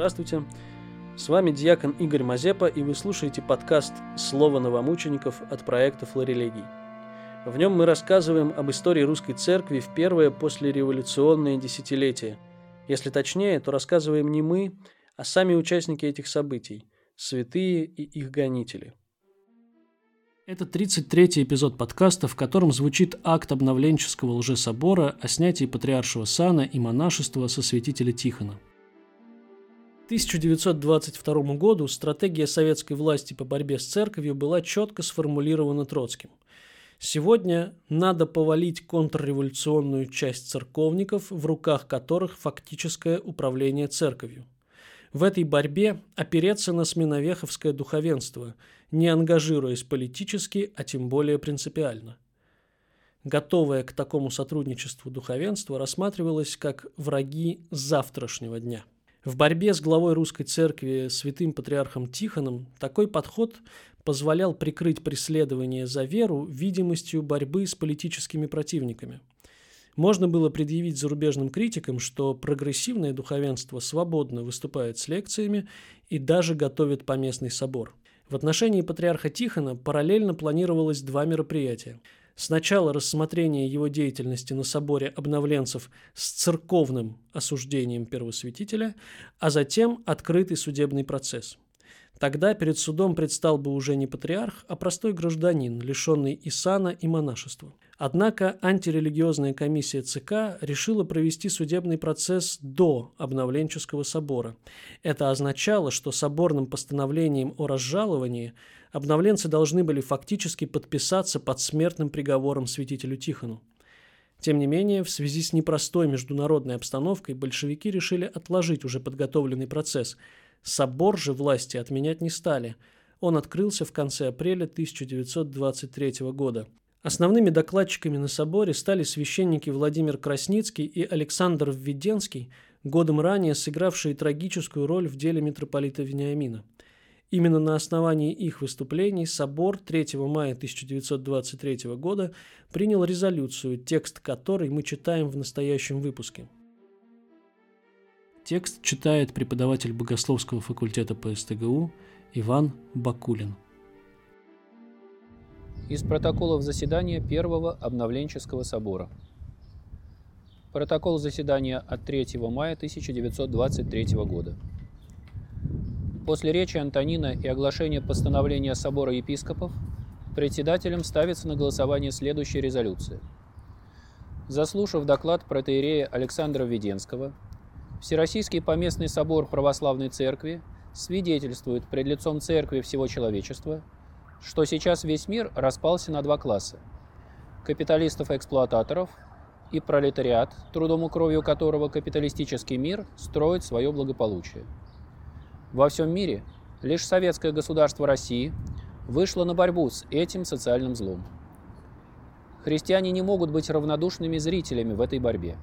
Здравствуйте. С вами диакон Игорь Мазепа, и вы слушаете подкаст «Слово новомучеников» от проекта «Флорелегий». В нем мы рассказываем об истории русской церкви в первое послереволюционное десятилетие. Если точнее, то рассказываем не мы, а сами участники этих событий – святые и их гонители. Это 33-й эпизод подкаста, в котором звучит акт обновленческого лжесобора о снятии патриаршего сана и монашества со святителя Тихона – 1922 году стратегия советской власти по борьбе с церковью была четко сформулирована Троцким. Сегодня надо повалить контрреволюционную часть церковников, в руках которых фактическое управление церковью. В этой борьбе опереться на сменовеховское духовенство, не ангажируясь политически, а тем более принципиально. Готовое к такому сотрудничеству духовенство рассматривалось как враги завтрашнего дня – в борьбе с главой русской церкви святым патриархом Тихоном такой подход позволял прикрыть преследование за веру видимостью борьбы с политическими противниками. Можно было предъявить зарубежным критикам, что прогрессивное духовенство свободно выступает с лекциями и даже готовит поместный собор. В отношении патриарха Тихона параллельно планировалось два мероприятия – Сначала рассмотрение его деятельности на соборе обновленцев с церковным осуждением первосвятителя, а затем открытый судебный процесс. Тогда перед судом предстал бы уже не патриарх, а простой гражданин, лишенный и сана, и монашества. Однако антирелигиозная комиссия ЦК решила провести судебный процесс до обновленческого собора. Это означало, что соборным постановлением о разжаловании – обновленцы должны были фактически подписаться под смертным приговором святителю Тихону. Тем не менее, в связи с непростой международной обстановкой большевики решили отложить уже подготовленный процесс. Собор же власти отменять не стали. Он открылся в конце апреля 1923 года. Основными докладчиками на соборе стали священники Владимир Красницкий и Александр Введенский, годом ранее сыгравшие трагическую роль в деле митрополита Вениамина – Именно на основании их выступлений собор 3 мая 1923 года принял резолюцию, текст которой мы читаем в настоящем выпуске. Текст читает преподаватель богословского факультета ПСТГУ Иван Бакулин. Из протоколов заседания Первого обновленческого собора. Протокол заседания от 3 мая 1923 года. После речи Антонина и оглашения постановления Собора епископов председателем ставится на голосование следующая резолюция. Заслушав доклад протеерея Александра Веденского, Всероссийский поместный собор Православной Церкви свидетельствует пред лицом Церкви всего человечества, что сейчас весь мир распался на два класса – капиталистов-эксплуататоров и пролетариат, трудом и кровью которого капиталистический мир строит свое благополучие – во всем мире лишь советское государство России вышло на борьбу с этим социальным злом. Христиане не могут быть равнодушными зрителями в этой борьбе.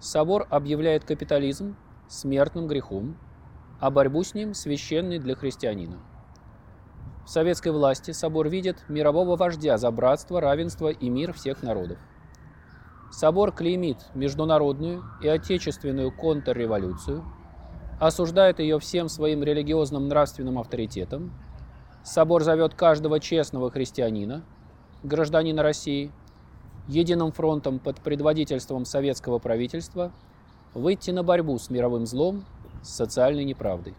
Собор объявляет капитализм смертным грехом, а борьбу с ним священной для христианина. В советской власти собор видит мирового вождя за братство, равенство и мир всех народов. Собор клеймит международную и отечественную контрреволюцию – осуждает ее всем своим религиозным нравственным авторитетом. Собор зовет каждого честного христианина, гражданина России, единым фронтом под предводительством советского правительства выйти на борьбу с мировым злом, с социальной неправдой.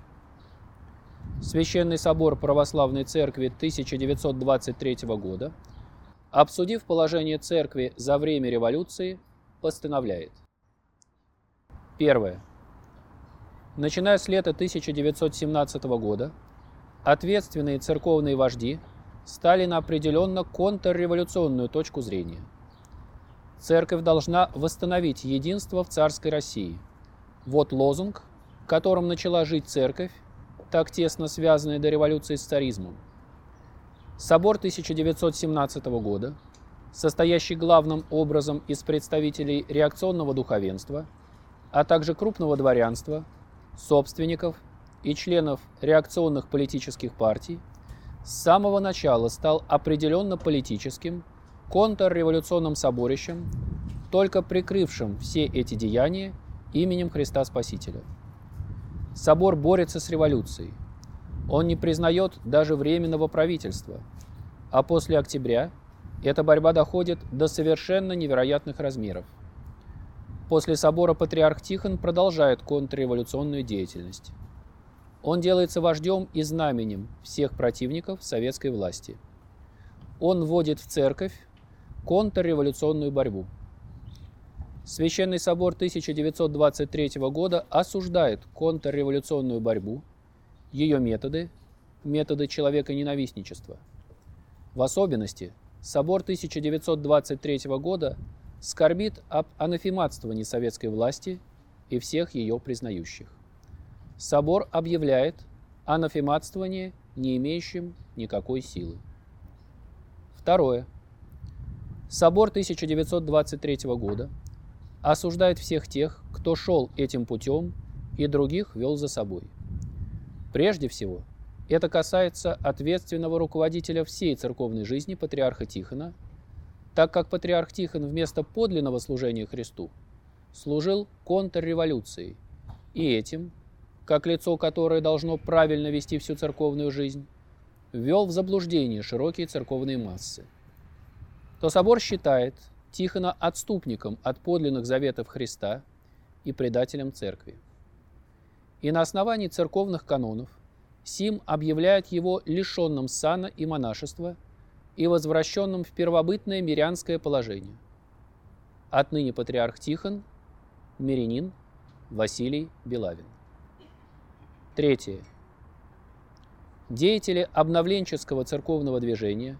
Священный собор Православной Церкви 1923 года, обсудив положение церкви за время революции, постановляет. Первое. Начиная с лета 1917 года, ответственные церковные вожди стали на определенно контрреволюционную точку зрения. Церковь должна восстановить единство в царской России. Вот лозунг, которым начала жить церковь, так тесно связанная до революции с царизмом. Собор 1917 года, состоящий главным образом из представителей реакционного духовенства, а также крупного дворянства, собственников и членов реакционных политических партий, с самого начала стал определенно политическим, контрреволюционным соборищем, только прикрывшим все эти деяния именем Христа Спасителя. Собор борется с революцией. Он не признает даже временного правительства. А после октября эта борьба доходит до совершенно невероятных размеров. После собора патриарх Тихон продолжает контрреволюционную деятельность. Он делается вождем и знаменем всех противников советской власти. Он вводит в церковь контрреволюционную борьбу. Священный собор 1923 года осуждает контрреволюционную борьбу, ее методы, методы человека-ненавистничества. В особенности собор 1923 года скорбит об анафематствовании советской власти и всех ее признающих. Собор объявляет анафематствование не имеющим никакой силы. Второе. Собор 1923 года осуждает всех тех, кто шел этим путем и других вел за собой. Прежде всего, это касается ответственного руководителя всей церковной жизни патриарха Тихона, так как патриарх Тихон вместо подлинного служения Христу служил контрреволюцией, и этим как лицо, которое должно правильно вести всю церковную жизнь, ввел в заблуждение широкие церковные массы, то собор считает Тихона отступником от подлинных заветов Христа и предателем церкви. И на основании церковных канонов Сим объявляет его лишенным сана и монашества и возвращенным в первобытное мирянское положение. Отныне патриарх Тихон, мирянин Василий Белавин. Третье. Деятели обновленческого церковного движения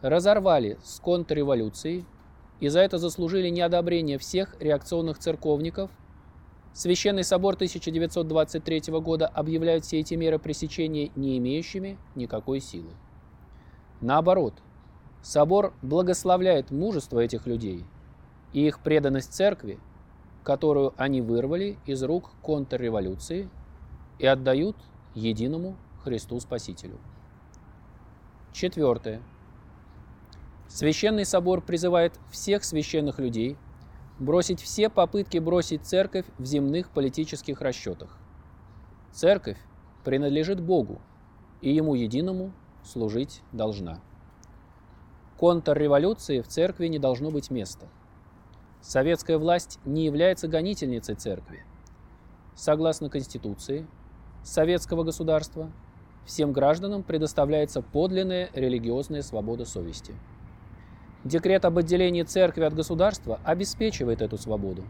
разорвали с контрреволюцией и за это заслужили неодобрение всех реакционных церковников. Священный собор 1923 года объявляет все эти меры пресечения не имеющими никакой силы. Наоборот, собор благословляет мужество этих людей и их преданность церкви, которую они вырвали из рук контрреволюции – и отдают единому Христу Спасителю. Четвертое. Священный собор призывает всех священных людей бросить все попытки бросить церковь в земных политических расчетах. Церковь принадлежит Богу, и Ему единому служить должна. Контрреволюции в церкви не должно быть места. Советская власть не является гонительницей церкви. Согласно Конституции, советского государства всем гражданам предоставляется подлинная религиозная свобода совести. Декрет об отделении церкви от государства обеспечивает эту свободу.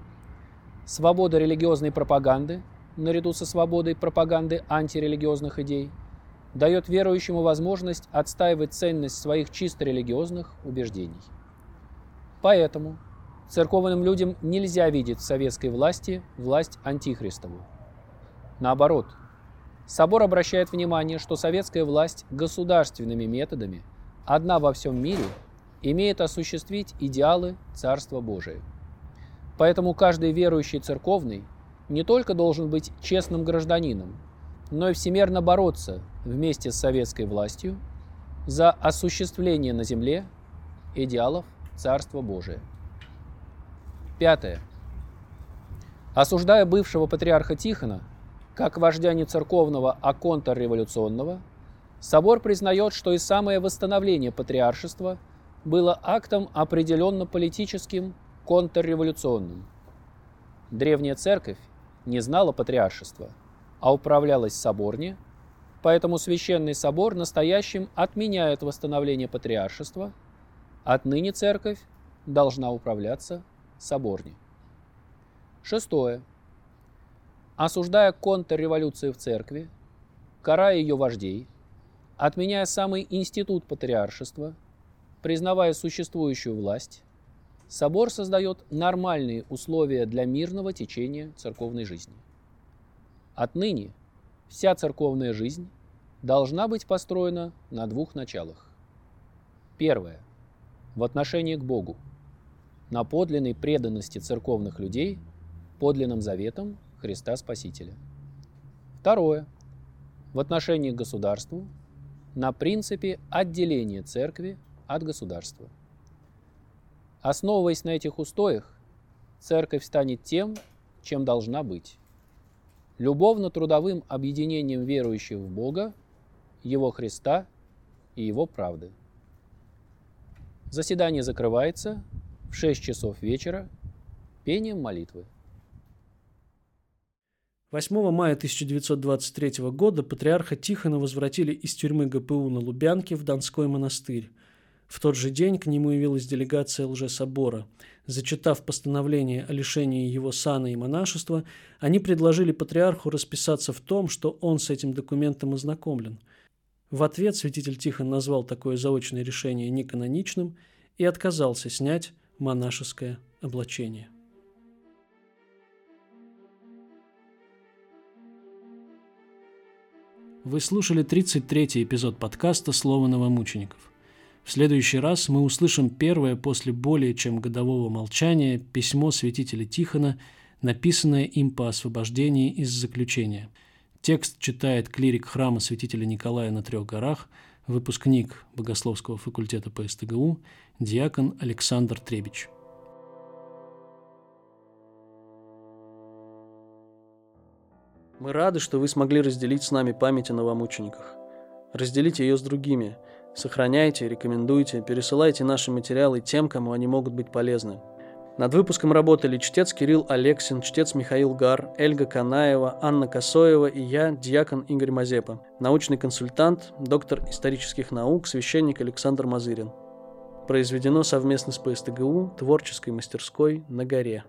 Свобода религиозной пропаганды, наряду со свободой пропаганды антирелигиозных идей, дает верующему возможность отстаивать ценность своих чисто религиозных убеждений. Поэтому церковным людям нельзя видеть в советской власти власть антихристову. Наоборот – Собор обращает внимание, что советская власть государственными методами, одна во всем мире, имеет осуществить идеалы Царства Божия. Поэтому каждый верующий церковный не только должен быть честным гражданином, но и всемерно бороться вместе с советской властью за осуществление на земле идеалов Царства Божия. Пятое. Осуждая бывшего патриарха Тихона, как вождя не церковного, а контрреволюционного, собор признает, что и самое восстановление патриаршества было актом определенно политическим, контрреволюционным. Древняя церковь не знала патриаршества, а управлялась соборне, поэтому Священный собор настоящим отменяет восстановление патриаршества, отныне церковь должна управляться соборне. Шестое осуждая контрреволюцию в церкви, карая ее вождей, отменяя самый институт патриаршества, признавая существующую власть, собор создает нормальные условия для мирного течения церковной жизни. Отныне вся церковная жизнь должна быть построена на двух началах. Первое. В отношении к Богу. На подлинной преданности церковных людей, подлинным заветам Христа Спасителя. Второе. В отношении к государству на принципе отделения церкви от государства. Основываясь на этих устоях, церковь станет тем, чем должна быть. любовно-трудовым объединением верующих в Бога, Его Христа и Его правды. Заседание закрывается в 6 часов вечера пением молитвы. 8 мая 1923 года патриарха Тихона возвратили из тюрьмы ГПУ на Лубянке в Донской монастырь. В тот же день к нему явилась делегация лжесобора. Зачитав постановление о лишении его сана и монашества, они предложили патриарху расписаться в том, что он с этим документом ознакомлен. В ответ святитель Тихон назвал такое заочное решение неканоничным и отказался снять монашеское облачение. Вы слушали 33-й эпизод подкаста «Слово новомучеников». В следующий раз мы услышим первое после более чем годового молчания письмо святителя Тихона, написанное им по освобождении из заключения. Текст читает клирик храма святителя Николая на Трех горах, выпускник Богословского факультета по СТГУ, диакон Александр Требич. Мы рады, что вы смогли разделить с нами память о новомучениках. Разделите ее с другими – Сохраняйте, рекомендуйте, пересылайте наши материалы тем, кому они могут быть полезны. Над выпуском работали чтец Кирилл Алексин, чтец Михаил Гар, Эльга Канаева, Анна Косоева и я, диакон Игорь Мазепа, научный консультант, доктор исторических наук, священник Александр Мазырин. Произведено совместно с ПСТГУ, творческой мастерской на горе.